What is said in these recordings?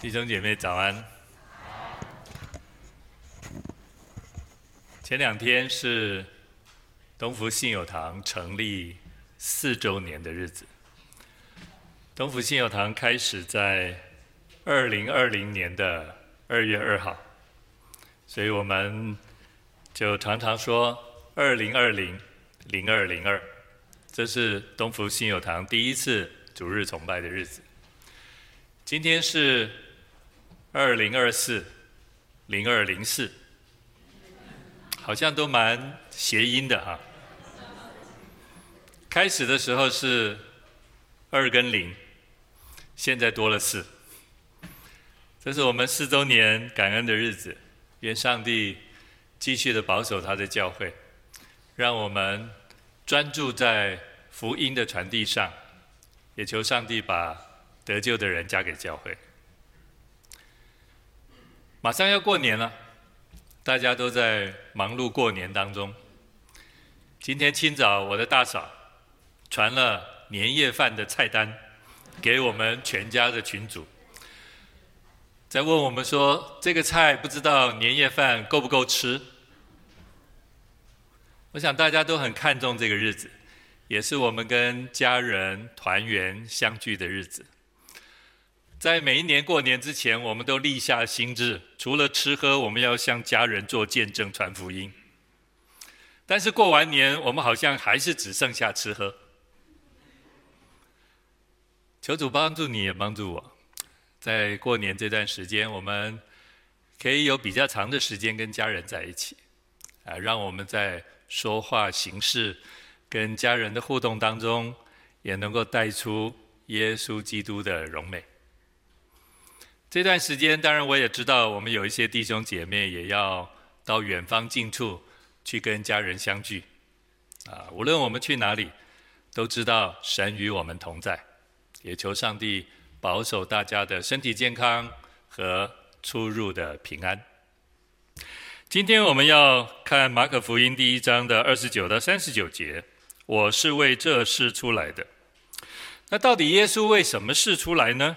弟兄姐妹早安。前两天是东福信友堂成立四周年的日子。东福信友堂开始在二零二零年的二月二号，所以我们就常常说二零二零零二零二，这是东福信友堂第一次主日崇拜的日子。今天是。二零二四，零二零四，好像都蛮谐音的哈。开始的时候是二跟零，现在多了四。这是我们四周年感恩的日子，愿上帝继续的保守他的教会，让我们专注在福音的传递上，也求上帝把得救的人加给教会。马上要过年了，大家都在忙碌过年当中。今天清早，我的大嫂传了年夜饭的菜单给我们全家的群组，在问我们说：“这个菜不知道年夜饭够不够吃？”我想大家都很看重这个日子，也是我们跟家人团圆相聚的日子。在每一年过年之前，我们都立下心志，除了吃喝，我们要向家人做见证、传福音。但是过完年，我们好像还是只剩下吃喝。求主帮助你，也帮助我，在过年这段时间，我们可以有比较长的时间跟家人在一起，啊，让我们在说话、行事、跟家人的互动当中，也能够带出耶稣基督的荣美。这段时间，当然我也知道，我们有一些弟兄姐妹也要到远方近处去跟家人相聚。啊，无论我们去哪里，都知道神与我们同在，也求上帝保守大家的身体健康和出入的平安。今天我们要看马可福音第一章的二十九到三十九节。我是为这事出来的。那到底耶稣为什么事出来呢？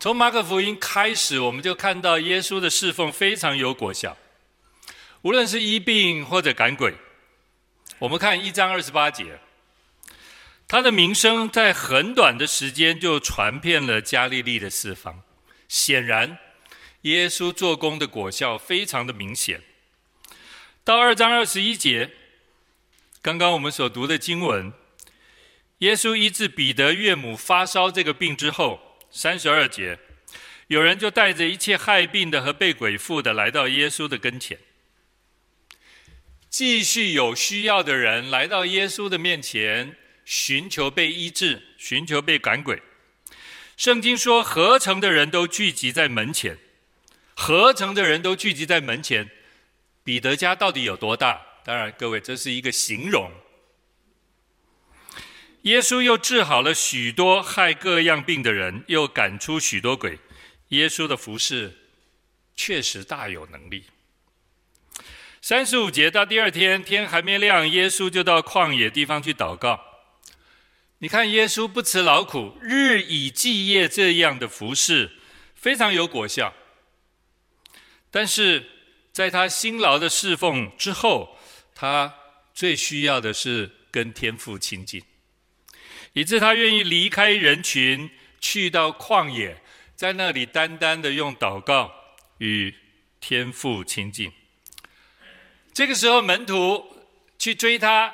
从马可福音开始，我们就看到耶稣的侍奉非常有果效，无论是医病或者赶鬼。我们看一章二十八节，他的名声在很短的时间就传遍了加利利的四方。显然，耶稣做工的果效非常的明显。到二章二十一节，刚刚我们所读的经文，耶稣医治彼得岳母发烧这个病之后。三十二节，有人就带着一切害病的和被鬼附的来到耶稣的跟前。继续有需要的人来到耶稣的面前，寻求被医治，寻求被赶鬼。圣经说，合城的人都聚集在门前。合城的人都聚集在门前，彼得家到底有多大？当然，各位，这是一个形容。耶稣又治好了许多害各样病的人，又赶出许多鬼。耶稣的服事确实大有能力。三十五节到第二天，天还没亮，耶稣就到旷野地方去祷告。你看，耶稣不辞劳苦，日以继夜这样的服事，非常有果效。但是在他辛劳的侍奉之后，他最需要的是跟天父亲近。以致他愿意离开人群，去到旷野，在那里单单的用祷告与天父亲近。这个时候，门徒去追他，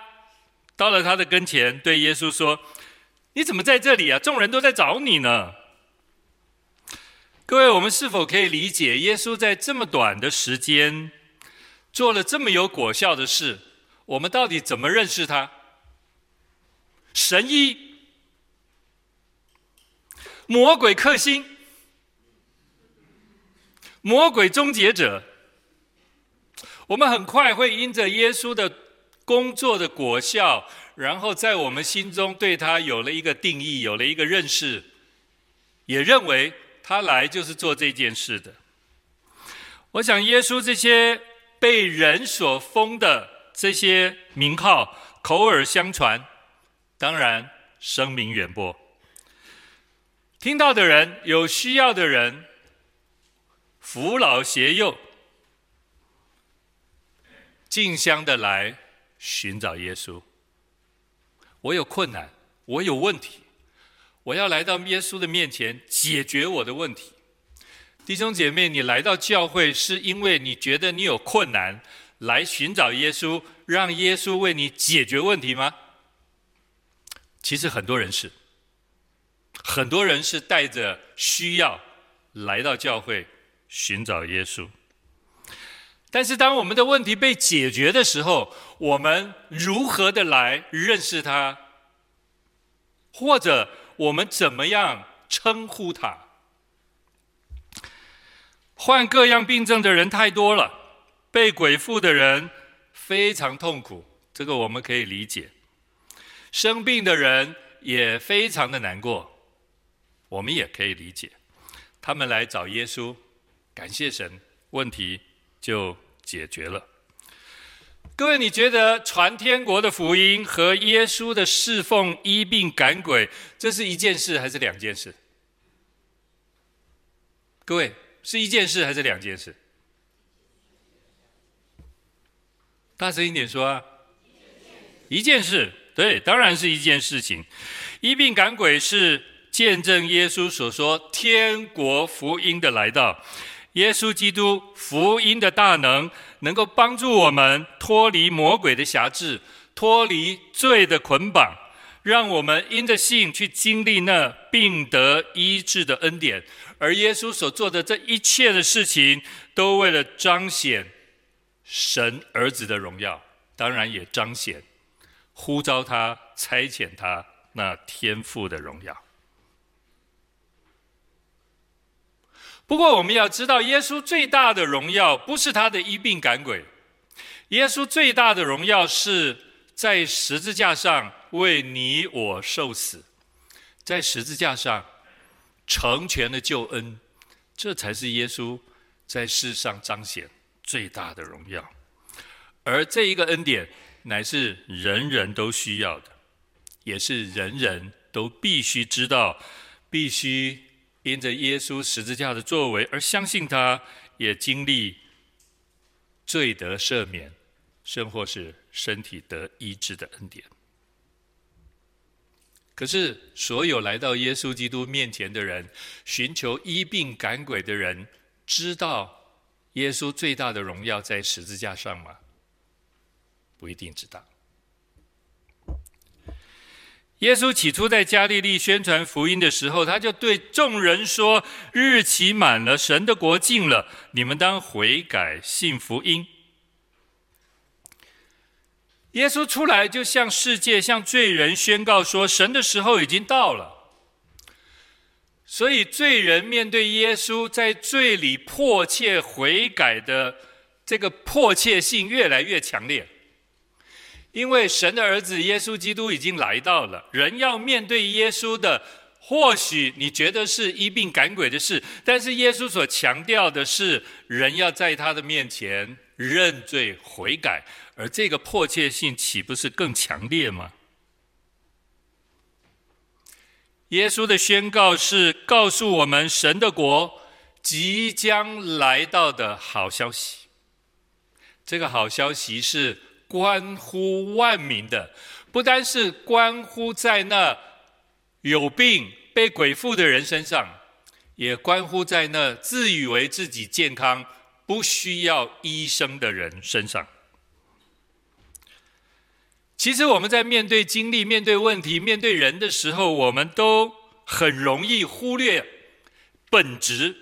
到了他的跟前，对耶稣说：“你怎么在这里啊？众人都在找你呢。”各位，我们是否可以理解，耶稣在这么短的时间做了这么有果效的事？我们到底怎么认识他？神医。魔鬼克星，魔鬼终结者。我们很快会因着耶稣的工作的果效，然后在我们心中对他有了一个定义，有了一个认识，也认为他来就是做这件事的。我想，耶稣这些被人所封的这些名号，口耳相传，当然声名远播。听到的人，有需要的人，扶老携幼，竞相的来寻找耶稣。我有困难，我有问题，我要来到耶稣的面前解决我的问题。弟兄姐妹，你来到教会是因为你觉得你有困难，来寻找耶稣，让耶稣为你解决问题吗？其实很多人是，很多人是带着需要来到教会寻找耶稣。但是当我们的问题被解决的时候，我们如何的来认识他？或者我们怎么样称呼他？患各样病症的人太多了，被鬼附的人非常痛苦，这个我们可以理解。生病的人也非常的难过，我们也可以理解。他们来找耶稣，感谢神，问题就解决了。各位，你觉得传天国的福音和耶稣的侍奉、医病赶鬼，这是一件事还是两件事？各位。是一件事还是两件事？大声一点说啊！一件事，对，当然是一件事情。医病赶鬼是见证耶稣所说天国福音的来到，耶稣基督福音的大能，能够帮助我们脱离魔鬼的辖制，脱离罪的捆绑，让我们因着信去经历那病得医治的恩典。而耶稣所做的这一切的事情，都为了彰显神儿子的荣耀，当然也彰显呼召他、差遣他那天父的荣耀。不过，我们要知道，耶稣最大的荣耀不是他的医病赶鬼，耶稣最大的荣耀是在十字架上为你我受死，在十字架上。成全的救恩，这才是耶稣在世上彰显最大的荣耀。而这一个恩典，乃是人人都需要的，也是人人都必须知道，必须因着耶稣十字架的作为而相信他，也经历罪得赦免，甚或是身体得医治的恩典。可是，所有来到耶稣基督面前的人，寻求医病赶鬼的人，知道耶稣最大的荣耀在十字架上吗？不一定知道。耶稣起初在加利利宣传福音的时候，他就对众人说：“日期满了，神的国近了，你们当悔改，信福音。”耶稣出来，就向世界、向罪人宣告说：“神的时候已经到了。”所以，罪人面对耶稣，在罪里迫切悔改的这个迫切性越来越强烈。因为神的儿子耶稣基督已经来到了，人要面对耶稣的，或许你觉得是医病赶鬼的事，但是耶稣所强调的是，人要在他的面前认罪悔改。而这个迫切性岂不是更强烈吗？耶稣的宣告是告诉我们神的国即将来到的好消息。这个好消息是关乎万民的，不单是关乎在那有病被鬼附的人身上，也关乎在那自以为自己健康不需要医生的人身上。其实我们在面对经历、面对问题、面对人的时候，我们都很容易忽略本质。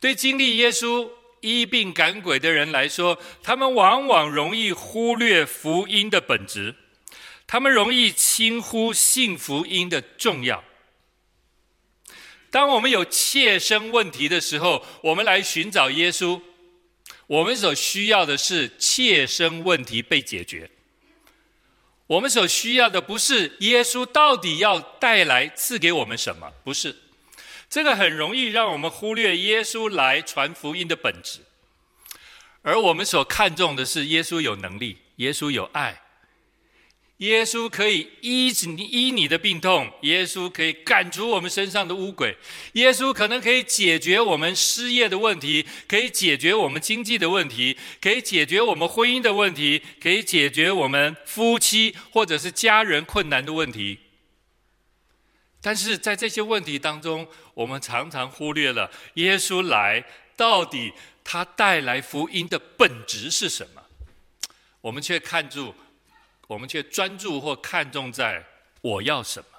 对经历耶稣医病赶鬼的人来说，他们往往容易忽略福音的本质，他们容易轻忽信福音的重要。当我们有切身问题的时候，我们来寻找耶稣。我们所需要的是切身问题被解决。我们所需要的不是耶稣到底要带来赐给我们什么，不是。这个很容易让我们忽略耶稣来传福音的本质。而我们所看重的是耶稣有能力，耶稣有爱，耶稣可以医治你医你的病痛，耶稣可以赶除我们身上的污鬼，耶稣可能可以解决我们失业的问题，可以解决我们经济的问题，可以解决我们婚姻的问题，可以解决我们夫妻或者是家人困难的问题。但是在这些问题当中，我们常常忽略了耶稣来到底他带来福音的本质是什么，我们却看住。我们却专注或看重在我要什么，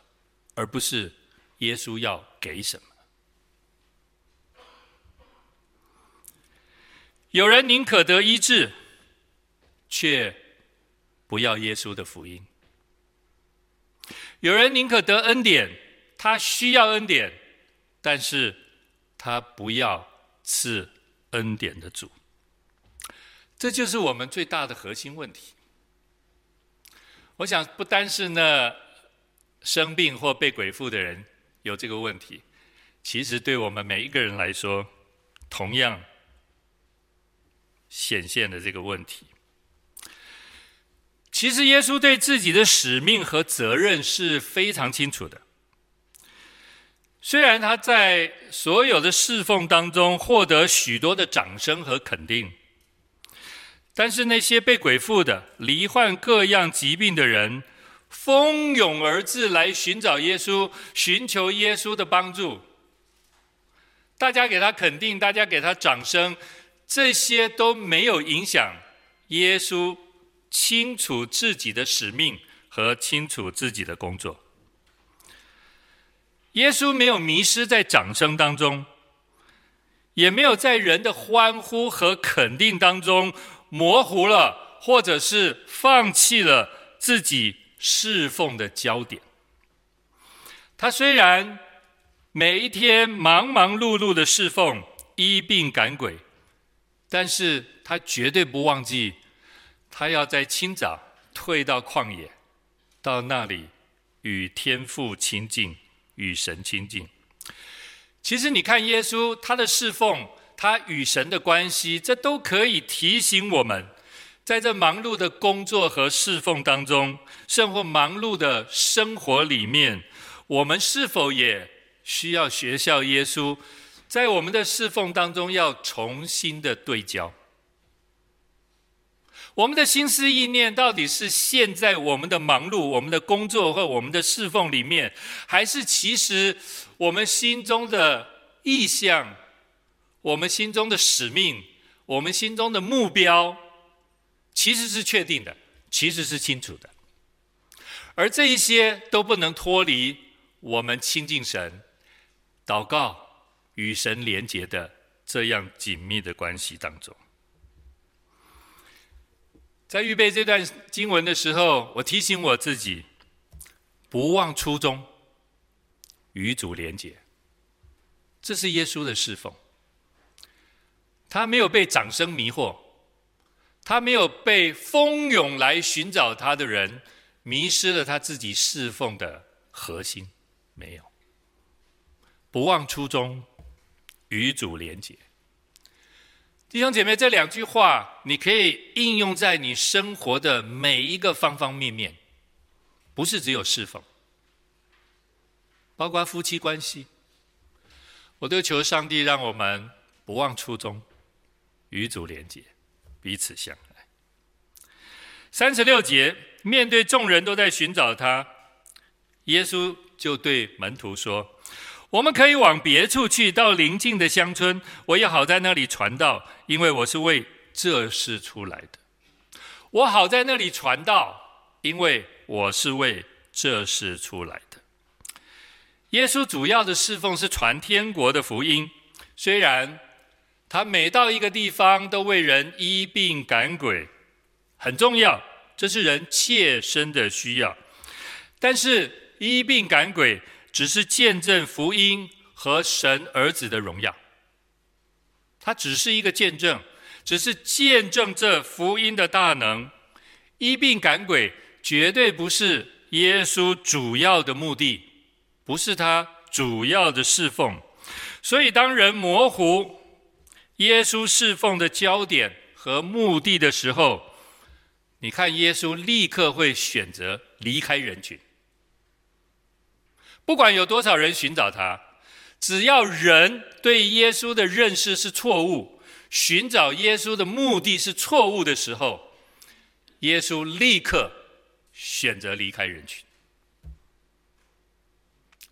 而不是耶稣要给什么。有人宁可得医治，却不要耶稣的福音；有人宁可得恩典，他需要恩典，但是他不要赐恩典的主。这就是我们最大的核心问题。我想，不单是那生病或被鬼附的人有这个问题，其实对我们每一个人来说，同样显现了这个问题。其实，耶稣对自己的使命和责任是非常清楚的。虽然他在所有的侍奉当中获得许多的掌声和肯定。但是那些被鬼附的、罹患各样疾病的人，蜂拥而至来寻找耶稣，寻求耶稣的帮助。大家给他肯定，大家给他掌声，这些都没有影响耶稣清楚自己的使命和清楚自己的工作。耶稣没有迷失在掌声当中，也没有在人的欢呼和肯定当中。模糊了，或者是放弃了自己侍奉的焦点。他虽然每一天忙忙碌碌的侍奉，医病赶鬼，但是他绝对不忘记，他要在清早退到旷野，到那里与天父亲近，与神亲近。其实你看耶稣，他的侍奉。他与神的关系，这都可以提醒我们，在这忙碌的工作和侍奉当中，甚或忙碌的生活里面，我们是否也需要学校耶稣，在我们的侍奉当中要重新的对焦？我们的心思意念到底是陷在我们的忙碌、我们的工作或我们的侍奉里面，还是其实我们心中的意向？我们心中的使命，我们心中的目标，其实是确定的，其实是清楚的，而这一些都不能脱离我们亲近神、祷告与神连结的这样紧密的关系当中。在预备这段经文的时候，我提醒我自己，不忘初衷，与主连结，这是耶稣的侍奉。他没有被掌声迷惑，他没有被蜂拥来寻找他的人迷失了他自己侍奉的核心，没有。不忘初衷，与主连结。弟兄姐妹，这两句话你可以应用在你生活的每一个方方面面，不是只有侍奉，包括夫妻关系。我都求上帝让我们不忘初衷。与主连结，彼此相爱。三十六节，面对众人都在寻找他，耶稣就对门徒说：“我们可以往别处去，到邻近的乡村，我也好在那里传道，因为我是为这事出来的。我好在那里传道，因为我是为这事出来的。”耶稣主要的侍奉是传天国的福音，虽然。他每到一个地方，都为人医病赶鬼，很重要，这是人切身的需要。但是医病赶鬼只是见证福音和神儿子的荣耀，它只是一个见证，只是见证这福音的大能。医病赶鬼绝对不是耶稣主要的目的，不是他主要的侍奉。所以当人模糊。耶稣侍奉的焦点和目的的时候，你看耶稣立刻会选择离开人群，不管有多少人寻找他，只要人对耶稣的认识是错误，寻找耶稣的目的是错误的时候，耶稣立刻选择离开人群。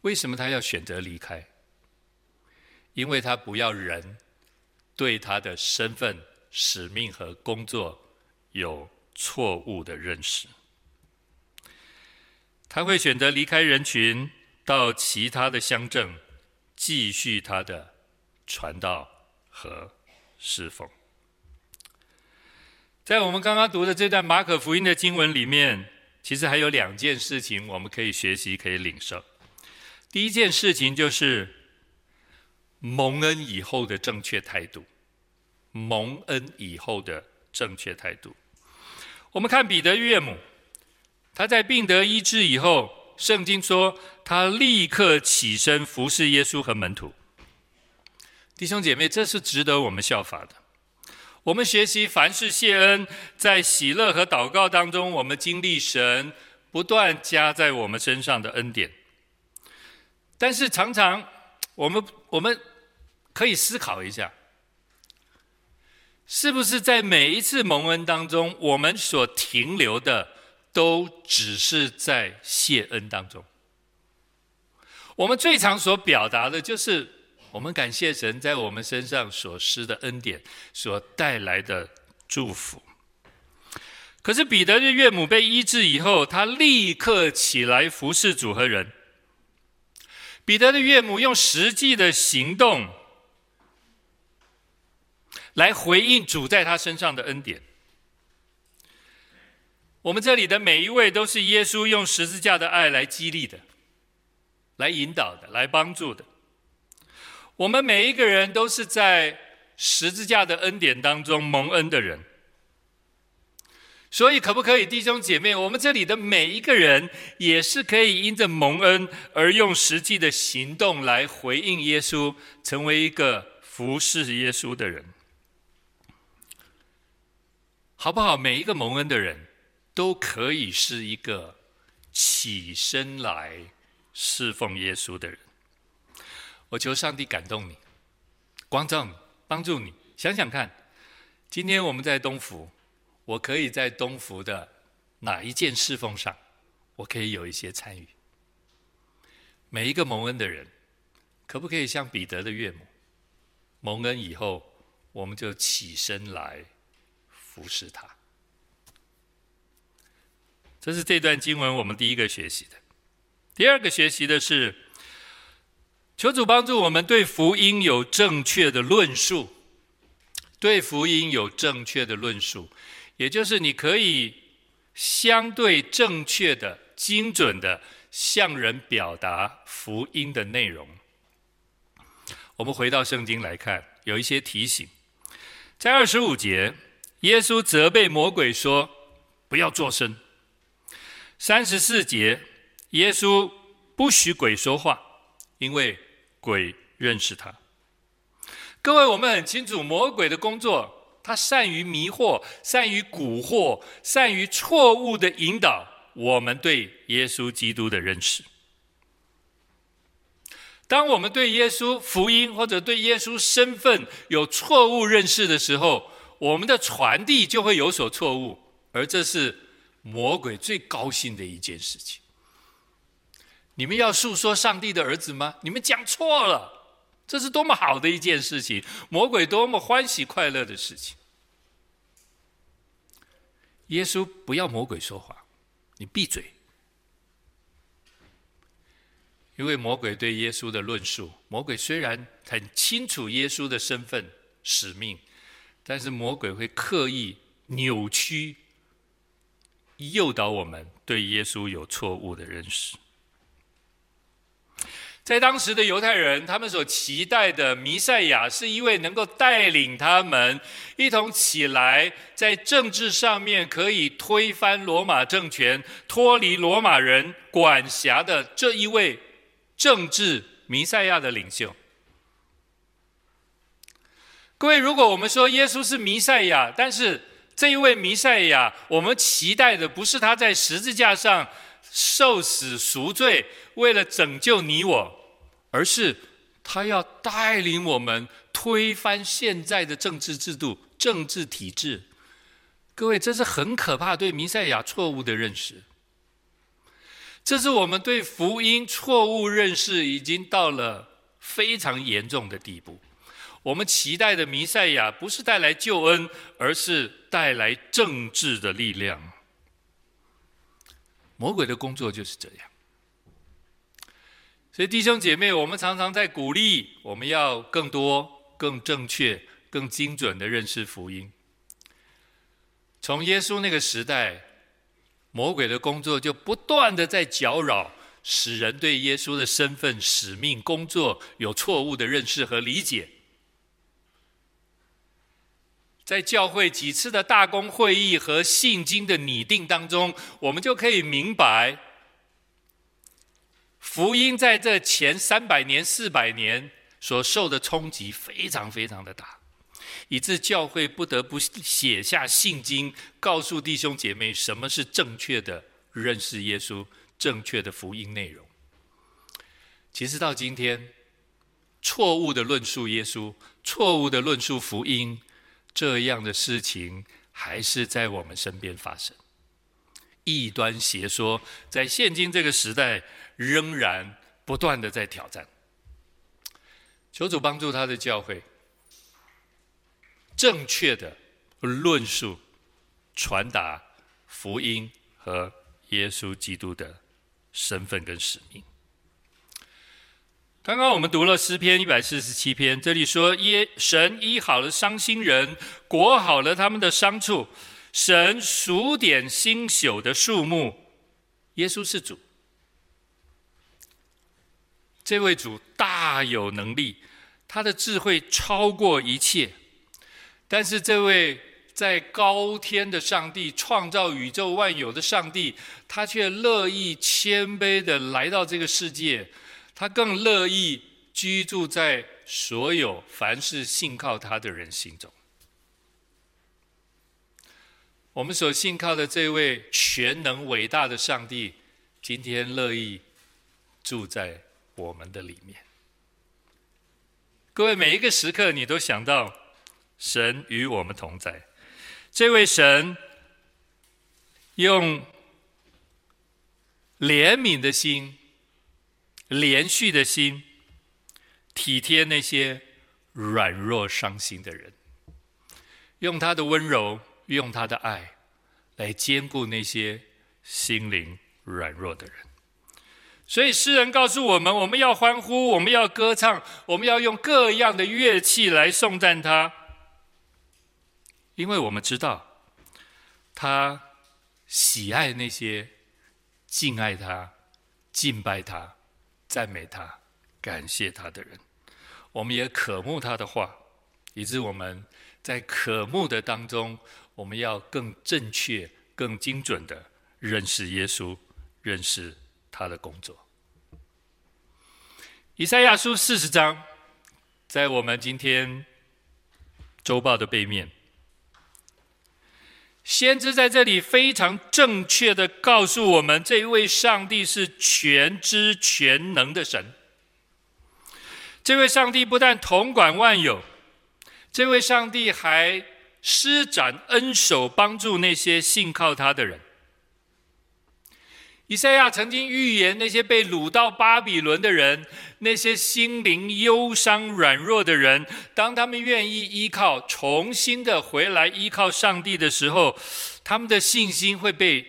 为什么他要选择离开？因为他不要人对他的身份、使命和工作有错误的认识。他会选择离开人群，到其他的乡镇继续他的传道和侍奉。在我们刚刚读的这段马可福音的经文里面，其实还有两件事情我们可以学习、可以领受。第一件事情就是蒙恩以后的正确态度，蒙恩以后的正确态度。我们看彼得岳母，他在病得医治以后，圣经说他立刻起身服侍耶稣和门徒。弟兄姐妹，这是值得我们效法的。我们学习凡事谢恩，在喜乐和祷告当中，我们经历神不断加在我们身上的恩典。但是常常，我们我们可以思考一下，是不是在每一次蒙恩当中，我们所停留的都只是在谢恩当中？我们最常所表达的就是我们感谢神在我们身上所施的恩典，所带来的祝福。可是彼得的岳母被医治以后，他立刻起来服侍主和人。彼得的岳母用实际的行动来回应主在他身上的恩典。我们这里的每一位都是耶稣用十字架的爱来激励的，来引导的，来帮助的。我们每一个人都是在十字架的恩典当中蒙恩的人。所以，可不可以，弟兄姐妹，我们这里的每一个人，也是可以因着蒙恩而用实际的行动来回应耶稣，成为一个服侍耶稣的人，好不好？每一个蒙恩的人都可以是一个起身来侍奉耶稣的人。我求上帝感动你，光照你，帮助你。想想看，今天我们在东福。我可以在东福的哪一件侍奉上，我可以有一些参与。每一个蒙恩的人，可不可以像彼得的岳母，蒙恩以后，我们就起身来服侍他？这是这段经文我们第一个学习的。第二个学习的是，求主帮助我们对福音有正确的论述，对福音有正确的论述。也就是你可以相对正确的、精准的向人表达福音的内容。我们回到圣经来看，有一些提醒。在二十五节，耶稣责备魔鬼说：“不要作声。”三十四节，耶稣不许鬼说话，因为鬼认识他。各位，我们很清楚魔鬼的工作。他善于迷惑，善于蛊惑，善于错误的引导我们对耶稣基督的认识。当我们对耶稣福音或者对耶稣身份有错误认识的时候，我们的传递就会有所错误，而这是魔鬼最高兴的一件事情。你们要诉说上帝的儿子吗？你们讲错了。这是多么好的一件事情，魔鬼多么欢喜快乐的事情。耶稣不要魔鬼说话，你闭嘴。因为魔鬼对耶稣的论述，魔鬼虽然很清楚耶稣的身份使命，但是魔鬼会刻意扭曲、诱导我们对耶稣有错误的认识。在当时的犹太人，他们所期待的弥赛亚是一位能够带领他们一同起来，在政治上面可以推翻罗马政权、脱离罗马人管辖的这一位政治弥赛亚的领袖。各位，如果我们说耶稣是弥赛亚，但是这一位弥赛亚，我们期待的不是他在十字架上受死赎罪，为了拯救你我，而是他要带领我们推翻现在的政治制度、政治体制。各位，这是很可怕对弥赛亚错误的认识。这是我们对福音错误认识已经到了非常严重的地步。我们期待的弥赛亚不是带来救恩，而是带来政治的力量。魔鬼的工作就是这样。所以弟兄姐妹，我们常常在鼓励我们要更多、更正确、更精准的认识福音。从耶稣那个时代，魔鬼的工作就不断的在搅扰，使人对耶稣的身份、使命、工作有错误的认识和理解。在教会几次的大公会议和信经的拟定当中，我们就可以明白，福音在这前三百年、四百年所受的冲击非常非常的大，以致教会不得不写下信经，告诉弟兄姐妹什么是正确的认识耶稣、正确的福音内容。其实到今天，错误的论述耶稣、错误的论述福音。这样的事情还是在我们身边发生，异端邪说在现今这个时代仍然不断的在挑战。求主帮助他的教会，正确的论述、传达福音和耶稣基督的身份跟使命。刚刚我们读了诗篇一百四十七篇，这里说耶神医好了伤心人，裹好了他们的伤处，神数点星宿的数目，耶稣是主，这位主大有能力，他的智慧超过一切，但是这位在高天的上帝，创造宇宙万有的上帝，他却乐意谦卑的来到这个世界。他更乐意居住在所有凡是信靠他的人心中。我们所信靠的这位全能伟大的上帝，今天乐意住在我们的里面。各位，每一个时刻，你都想到神与我们同在。这位神用怜悯的心。连续的心，体贴那些软弱伤心的人，用他的温柔，用他的爱，来兼顾那些心灵软弱的人。所以诗人告诉我们：我们要欢呼，我们要歌唱，我们要用各样的乐器来颂赞他，因为我们知道，他喜爱那些敬爱他、敬拜他。赞美他、感谢他的人，我们也渴慕他的话，以致我们在渴慕的当中，我们要更正确、更精准的认识耶稣，认识他的工作。以赛亚书四十章，在我们今天周报的背面。先知在这里非常正确的告诉我们，这位上帝是全知全能的神。这位上帝不但统管万有，这位上帝还施展恩手，帮助那些信靠他的人。以赛亚曾经预言那些被掳到巴比伦的人，那些心灵忧伤、软弱的人，当他们愿意依靠、重新的回来依靠上帝的时候，他们的信心会被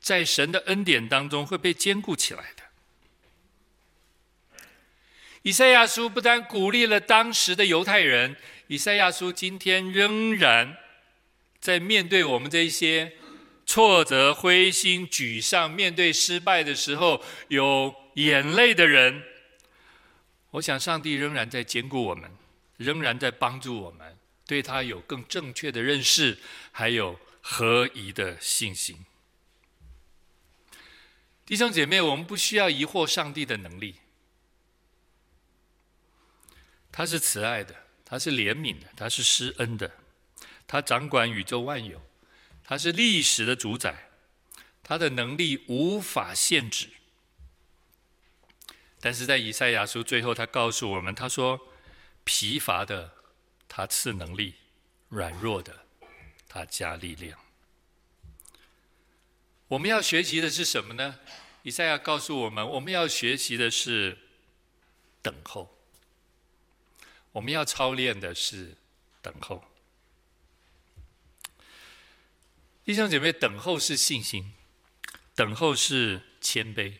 在神的恩典当中会被坚固起来的。以赛亚书不但鼓励了当时的犹太人，以赛亚书今天仍然在面对我们这些。挫折、灰心、沮丧，面对失败的时候有眼泪的人，我想上帝仍然在兼顾我们，仍然在帮助我们，对他有更正确的认识，还有合宜的信心。弟兄姐妹，我们不需要疑惑上帝的能力，他是慈爱的，他是怜悯的，他是施恩的，他掌管宇宙万有。他是历史的主宰，他的能力无法限制。但是在以赛亚书最后，他告诉我们，他说：“疲乏的，他赐能力；软弱的，他加力量。”我们要学习的是什么呢？以赛亚告诉我们，我们要学习的是等候。我们要操练的是等候。弟兄姐妹，等候是信心，等候是谦卑，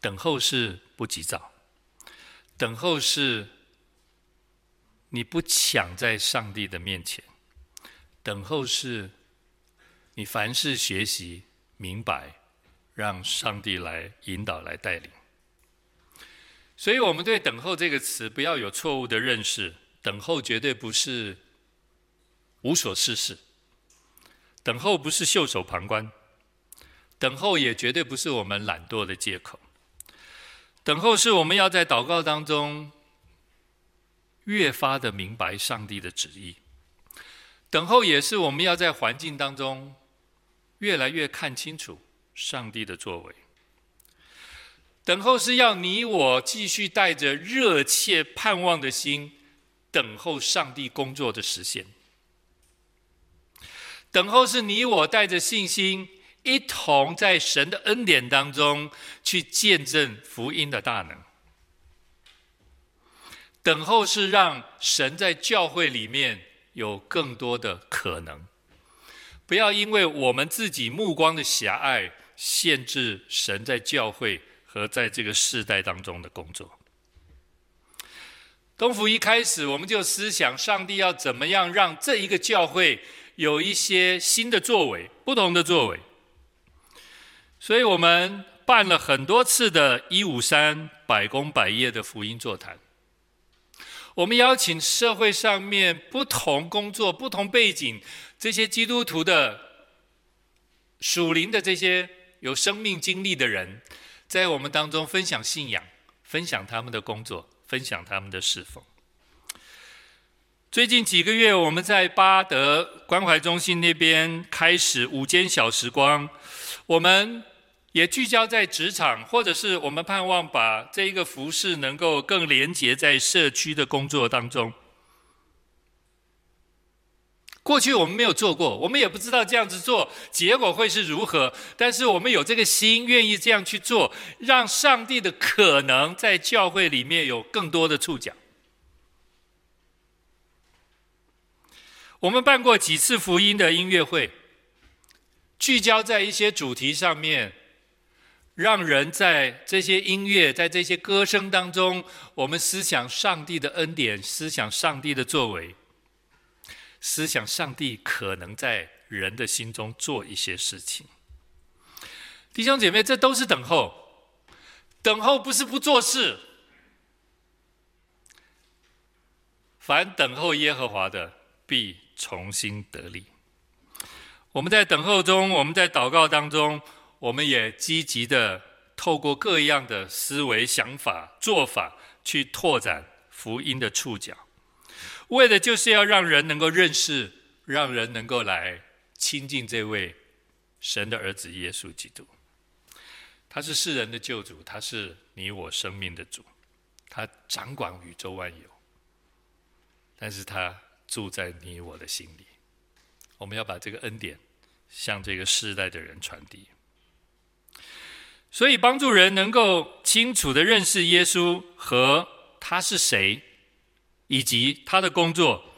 等候是不急躁，等候是你不抢在上帝的面前，等候是你凡事学习明白，让上帝来引导、来带领。所以，我们对“等候”这个词不要有错误的认识，等候绝对不是无所事事。等候不是袖手旁观，等候也绝对不是我们懒惰的借口。等候是我们要在祷告当中越发的明白上帝的旨意。等候也是我们要在环境当中越来越看清楚上帝的作为。等候是要你我继续带着热切盼望的心，等候上帝工作的实现。等候是你我带着信心，一同在神的恩典当中去见证福音的大能。等候是让神在教会里面有更多的可能，不要因为我们自己目光的狭隘，限制神在教会和在这个世代当中的工作。东福一开始，我们就思想上帝要怎么样让这一个教会。有一些新的作为，不同的作为，所以我们办了很多次的一五三百工百业的福音座谈。我们邀请社会上面不同工作、不同背景这些基督徒的属灵的这些有生命经历的人，在我们当中分享信仰，分享他们的工作，分享他们的侍奉。最近几个月，我们在巴德关怀中心那边开始午间小时光，我们也聚焦在职场，或者是我们盼望把这一个服事能够更连结在社区的工作当中。过去我们没有做过，我们也不知道这样子做结果会是如何，但是我们有这个心，愿意这样去做，让上帝的可能在教会里面有更多的触角。我们办过几次福音的音乐会，聚焦在一些主题上面，让人在这些音乐、在这些歌声当中，我们思想上帝的恩典，思想上帝的作为，思想上帝可能在人的心中做一些事情。弟兄姐妹，这都是等候，等候不是不做事，凡等候耶和华的，必重新得力。我们在等候中，我们在祷告当中，我们也积极的透过各样的思维、想法、做法，去拓展福音的触角，为的就是要让人能够认识，让人能够来亲近这位神的儿子耶稣基督。他是世人的救主，他是你我生命的主，他掌管宇宙万有，但是他。住在你我的心里，我们要把这个恩典向这个世代的人传递。所以，帮助人能够清楚地认识耶稣和他是谁，以及他的工作，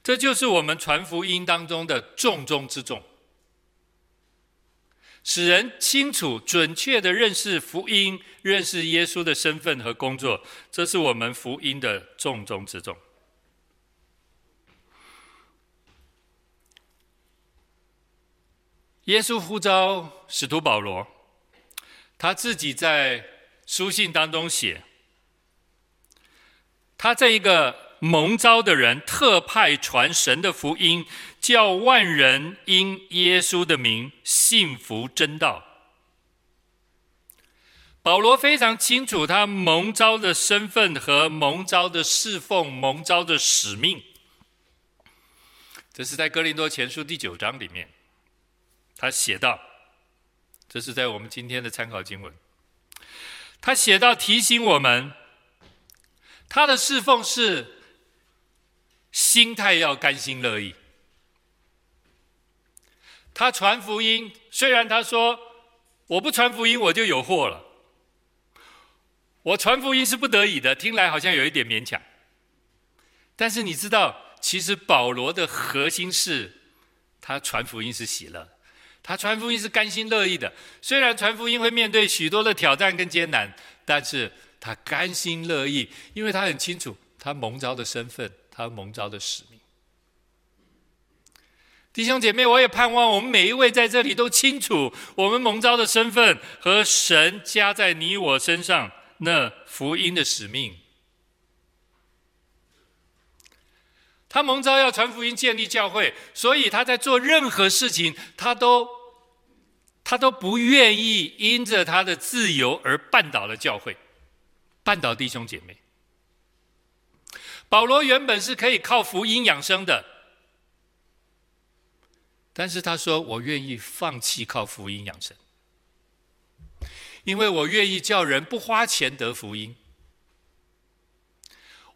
这就是我们传福音当中的重中之重。使人清楚、准确地认识福音，认识耶稣的身份和工作，这是我们福音的重中之重。耶稣呼召使徒保罗，他自己在书信当中写，他这一个蒙召的人，特派传神的福音，叫万人因耶稣的名信服真道。保罗非常清楚他蒙召的身份和蒙召的侍奉、蒙召的使命，这是在哥林多前书第九章里面。他写道，这是在我们今天的参考经文。他写道提醒我们，他的侍奉是心态要甘心乐意。他传福音，虽然他说我不传福音我就有祸了，我传福音是不得已的，听来好像有一点勉强。但是你知道，其实保罗的核心是，他传福音是喜乐，他传福音是甘心乐意的。虽然传福音会面对许多的挑战跟艰难，但是他甘心乐意，因为他很清楚他蒙召的身份，他蒙召的使命。弟兄姐妹，我也盼望我们每一位在这里都清楚我们蒙召的身份和神加在你我身上那福音的使命。他蒙召要传福音、建立教会，所以他在做任何事情，他都他都不愿意因着他的自由而绊倒了教会，绊倒弟兄姐妹。保罗原本是可以靠福音养生的。但是他说：“我愿意放弃靠福音养生，因为我愿意叫人不花钱得福音。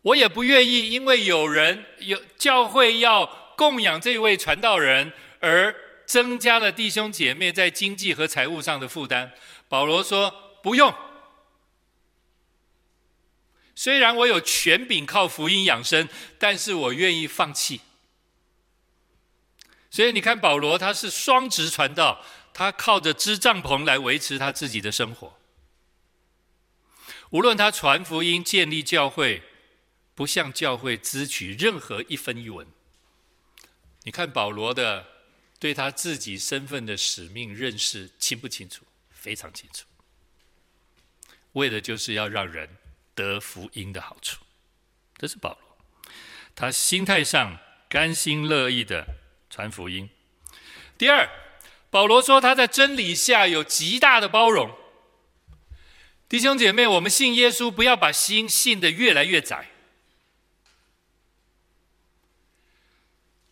我也不愿意因为有人有教会要供养这位传道人，而增加了弟兄姐妹在经济和财务上的负担。”保罗说：“不用，虽然我有权柄靠福音养生，但是我愿意放弃。”所以你看，保罗他是双职传道，他靠着支帐篷来维持他自己的生活。无论他传福音、建立教会，不向教会支取任何一分一文。你看保罗的对他自己身份的使命认识清不清楚？非常清楚。为的就是要让人得福音的好处。这是保罗，他心态上甘心乐意的。传福音。第二，保罗说他在真理下有极大的包容。弟兄姐妹，我们信耶稣，不要把心信得越来越窄。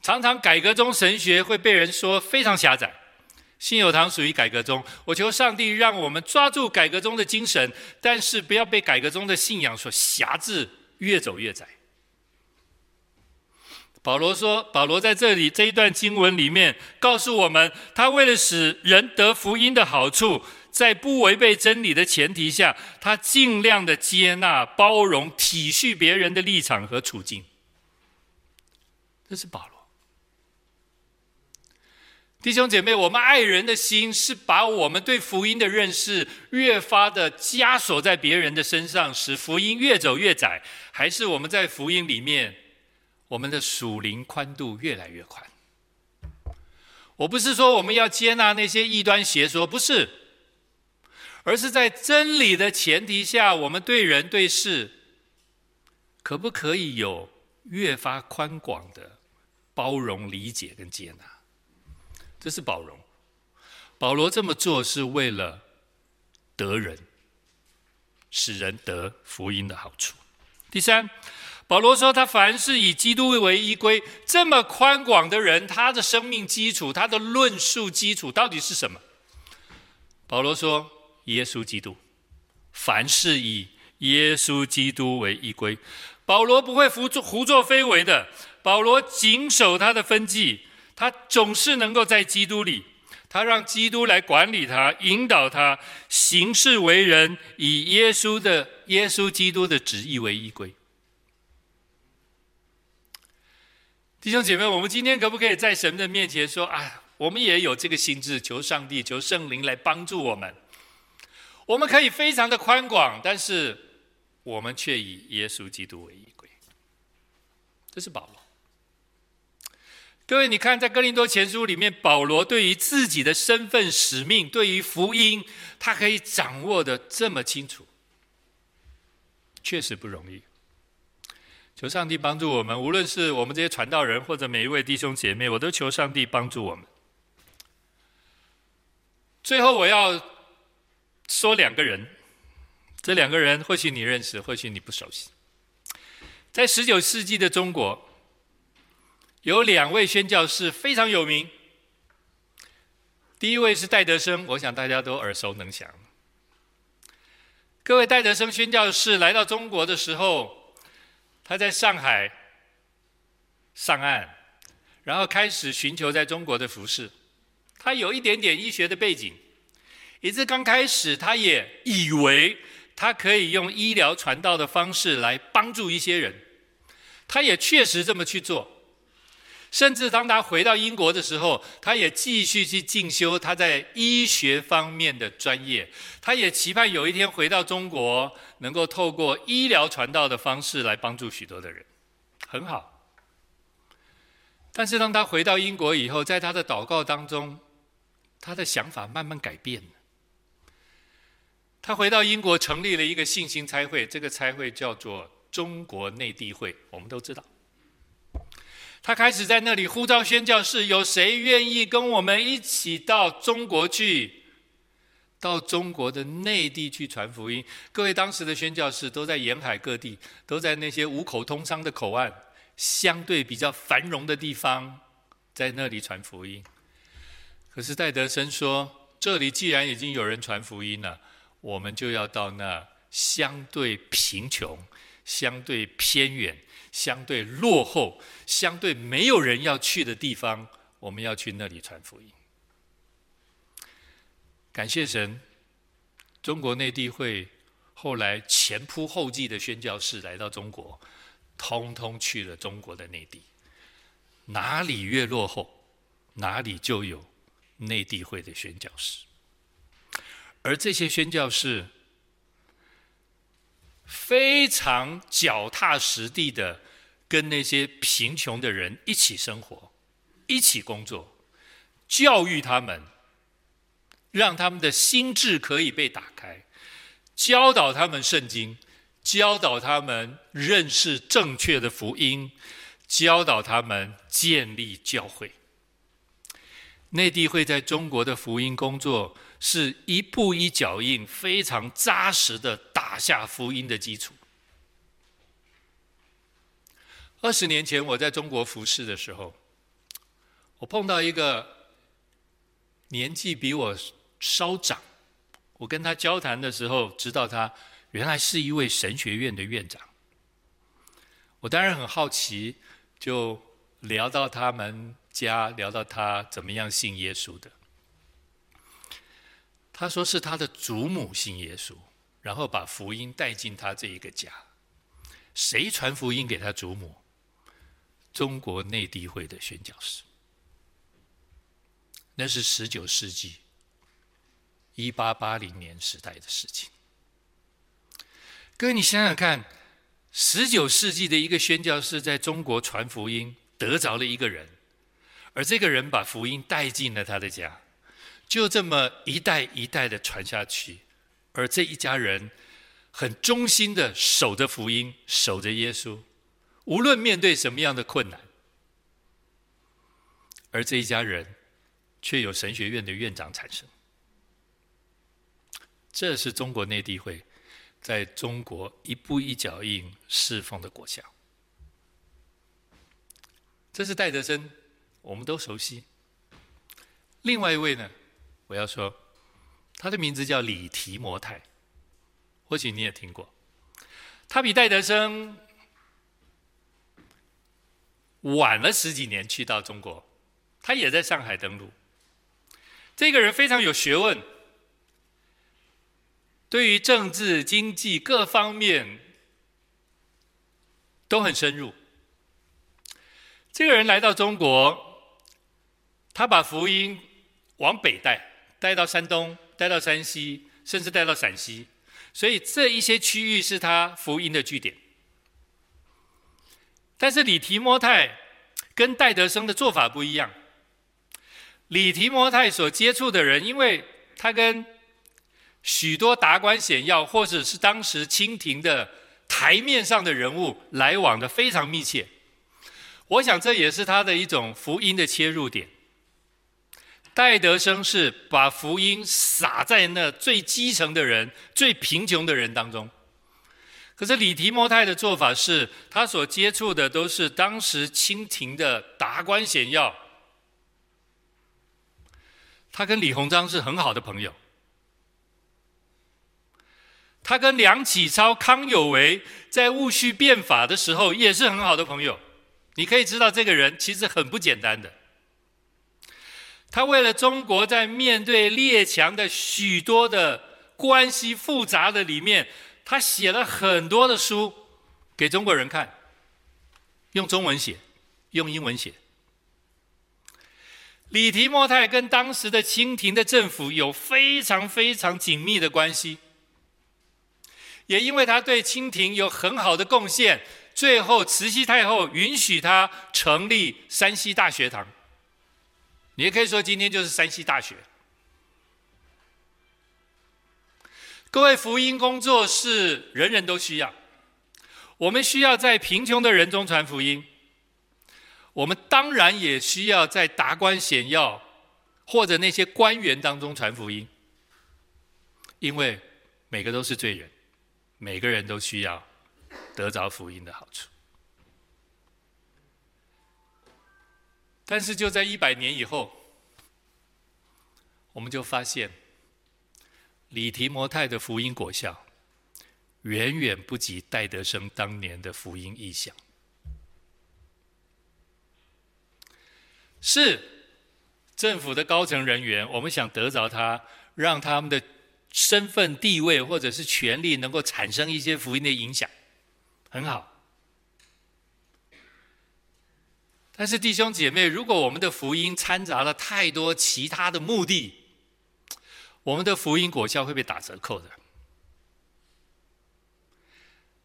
常常改革宗神学会被人说非常狭窄。信友堂属于改革宗，我求上帝让我们抓住改革宗的精神，但是不要被改革宗的信仰所辖制，越走越窄。保罗说：“保罗在这里这一段经文里面告诉我们，他为了使人得福音的好处，在不违背真理的前提下，他尽量的接纳、包容、体恤别人的立场和处境。”这是保罗。弟兄姐妹，我们爱人的心是把我们对福音的认识越发的枷锁在别人的身上，使福音越走越窄，还是我们在福音里面？我们的属灵宽度越来越宽。我不是说我们要接纳那些异端邪说，不是，而是在真理的前提下，我们对人对事，可不可以有越发宽广的包容、理解跟接纳？这是包容。保罗这么做是为了得人，使人得福音的好处。第三。保罗说：“他凡是以基督为依归，这么宽广的人，他的生命基础，他的论述基础到底是什么？”保罗说：“耶稣基督。凡是以耶稣基督为依归，保罗不会胡作胡作非为的。保罗谨守他的分际，他总是能够在基督里，他让基督来管理他，引导他行事为人，以耶稣的耶稣基督的旨意为依归。”弟兄姐妹，我们今天可不可以在神的面前说啊？我们也有这个心智，求上帝、求圣灵来帮助我们。我们可以非常的宽广，但是我们却以耶稣基督为依归。这是保罗。各位，你看在哥林多前书里面，保罗对于自己的身份使命，对于福音，他可以掌握的这么清楚，确实不容易。求上帝帮助我们，无论是我们这些传道人，或者每一位弟兄姐妹，我都求上帝帮助我们。最后，我要说两个人，这两个人或许你认识，或许你不熟悉。在十九世纪的中国，有两位宣教士非常有名，第一位是戴德生，我想大家都耳熟能详。各位，戴德生宣教士来到中国的时候，他在上海上岸，然后开始寻求在中国的服事。他有一点点医学的背景，以致刚开始他也以为他可以用医疗传道的方式来帮助一些人，他也确实这么去做。甚至当他回到英国的时候，他也继续去进修他在医学方面的专业。他也期盼有一天回到中国，能够透过医疗传道的方式来帮助许多的人，很好。但是当他回到英国以后，在他的祷告当中，他的想法慢慢改变了。他回到英国，成立了一个信心差会，这个差会叫做中国内地会，我们都知道。他开始在那里呼召宣教士，有谁愿意跟我们一起到中国去，到中国的内地去传福音？各位当时的宣教士都在沿海各地，都在那些五口通商的口岸，相对比较繁荣的地方，在那里传福音。可是戴德生说：“这里既然已经有人传福音了，我们就要到那相对贫穷、相对偏远。”相对落后、相对没有人要去的地方，我们要去那里传福音。感谢神，中国内地会后来前仆后继的宣教士来到中国，通通去了中国的内地。哪里越落后，哪里就有内地会的宣教士。而这些宣教士，非常脚踏实地的跟那些贫穷的人一起生活，一起工作，教育他们，让他们的心智可以被打开，教导他们圣经，教导他们认识正确的福音，教导他们建立教会。内地会在中国的福音工作。是一步一脚印，非常扎实的打下福音的基础。二十年前我在中国服侍的时候，我碰到一个年纪比我稍长，我跟他交谈的时候，知道他原来是一位神学院的院长。我当然很好奇，就聊到他们家，聊到他怎么样信耶稣的。他说是他的祖母信耶稣，然后把福音带进他这一个家。谁传福音给他祖母？中国内地会的宣教士。那是十九世纪一八八零年时代的事情。各位，你想想看，十九世纪的一个宣教士在中国传福音，得着了一个人，而这个人把福音带进了他的家。就这么一代一代的传下去，而这一家人很忠心的守着福音，守着耶稣，无论面对什么样的困难，而这一家人却有神学院的院长产生。这是中国内地会在中国一步一脚印侍奉的果效。这是戴德生，我们都熟悉。另外一位呢？我要说，他的名字叫李提摩太，或许你也听过。他比戴德生晚了十几年去到中国，他也在上海登陆。这个人非常有学问，对于政治、经济各方面都很深入。这个人来到中国，他把福音往北带。带到山东，带到山西，甚至带到陕西，所以这一些区域是他福音的据点。但是李提摩太跟戴德生的做法不一样。李提摩太所接触的人，因为他跟许多达官显要，或者是当时清廷的台面上的人物来往的非常密切，我想这也是他的一种福音的切入点。戴德生是把福音撒在那最基层的人、最贫穷的人当中。可是李提摩太的做法是，他所接触的都是当时清廷的达官显要，他跟李鸿章是很好的朋友。他跟梁启超、康有为在戊戌变法的时候也是很好的朋友。你可以知道，这个人其实很不简单的。他为了中国在面对列强的许多的关系复杂的里面，他写了很多的书给中国人看，用中文写，用英文写。李提莫泰跟当时的清廷的政府有非常非常紧密的关系，也因为他对清廷有很好的贡献，最后慈禧太后允许他成立山西大学堂。你也可以说，今天就是山西大学。各位，福音工作是人人都需要，我们需要在贫穷的人中传福音。我们当然也需要在达官显要或者那些官员当中传福音，因为每个都是罪人，每个人都需要得着福音的好处。但是就在一百年以后，我们就发现李提摩太的福音果效远远不及戴德生当年的福音异象。是政府的高层人员，我们想得着他，让他们的身份地位或者是权力能够产生一些福音的影响，很好。但是弟兄姐妹，如果我们的福音掺杂了太多其他的目的，我们的福音果效会被打折扣的。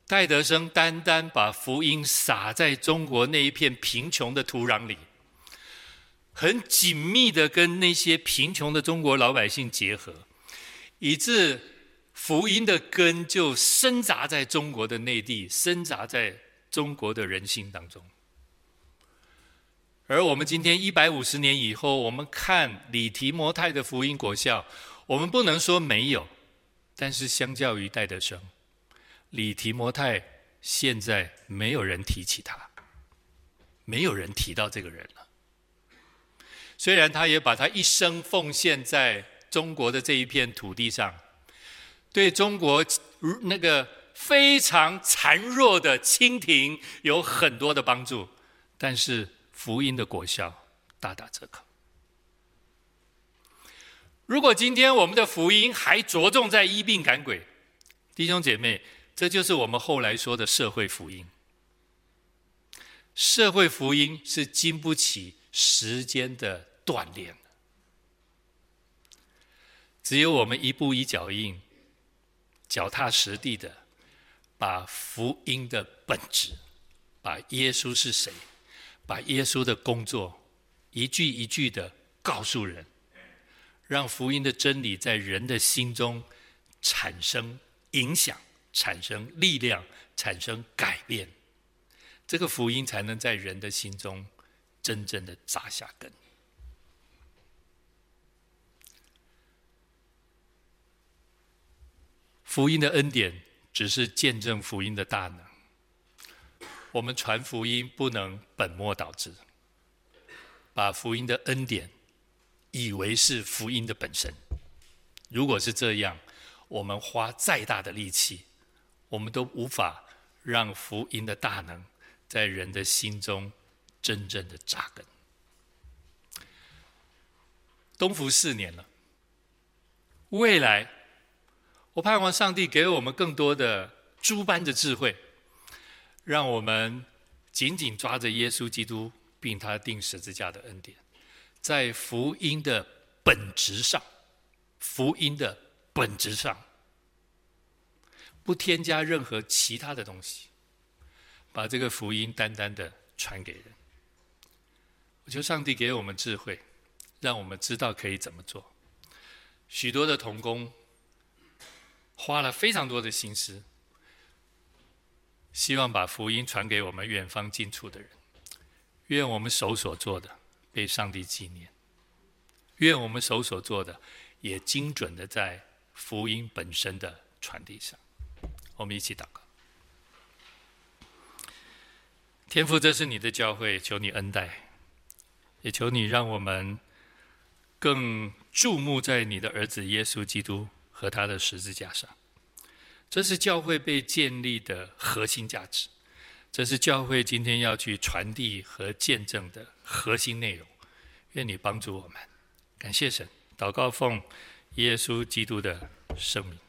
戴德生单单把福音撒在中国那一片贫穷的土壤里。很紧密的跟那些贫穷的中国老百姓结合，以致福音的根就深扎在中国的内地，深扎在中国的人心当中。而我们今天一百五十年以后，我们看李提摩太的福音果效，我们不能说没有，但是相较于戴德生，李提摩太现在没有人提起他，没有人提到这个人了。虽然他也把他一生奉献在中国的这一片土地上，对中国那个非常孱弱的清廷有很多的帮助，但是福音的果效大打折扣。如果今天我们的福音还着重在医病赶鬼，弟兄姐妹，这就是我们后来说的社会福音。社会福音是经不起时间的锻炼，只有我们一步一脚印、脚踏实地的，把福音的本质，把耶稣是谁，把耶稣的工作一句一句的告诉人，让福音的真理在人的心中产生影响、产生力量、产生改变。这个福音才能在人的心中真正的扎下根。福音的恩典只是见证福音的大能。我们传福音不能本末倒置，把福音的恩典以为是福音的本身。如果是这样，我们花再大的力气，我们都无法让福音的大能。在人的心中真正的扎根。东福四年了，未来我盼望上帝给我们更多的诸般的智慧，让我们紧紧抓着耶稣基督，并他钉十字架的恩典，在福音的本质上，福音的本质上，不添加任何其他的东西。把这个福音单单的传给人，我求上帝给我们智慧，让我们知道可以怎么做。许多的同工花了非常多的心思，希望把福音传给我们远方近处的人。愿我们手所做的被上帝纪念，愿我们手所做的也精准的在福音本身的传递上。我们一起祷告。天父，这是你的教会，求你恩待，也求你让我们更注目在你的儿子耶稣基督和他的十字架上。这是教会被建立的核心价值，这是教会今天要去传递和见证的核心内容。愿你帮助我们，感谢神，祷告奉耶稣基督的圣名。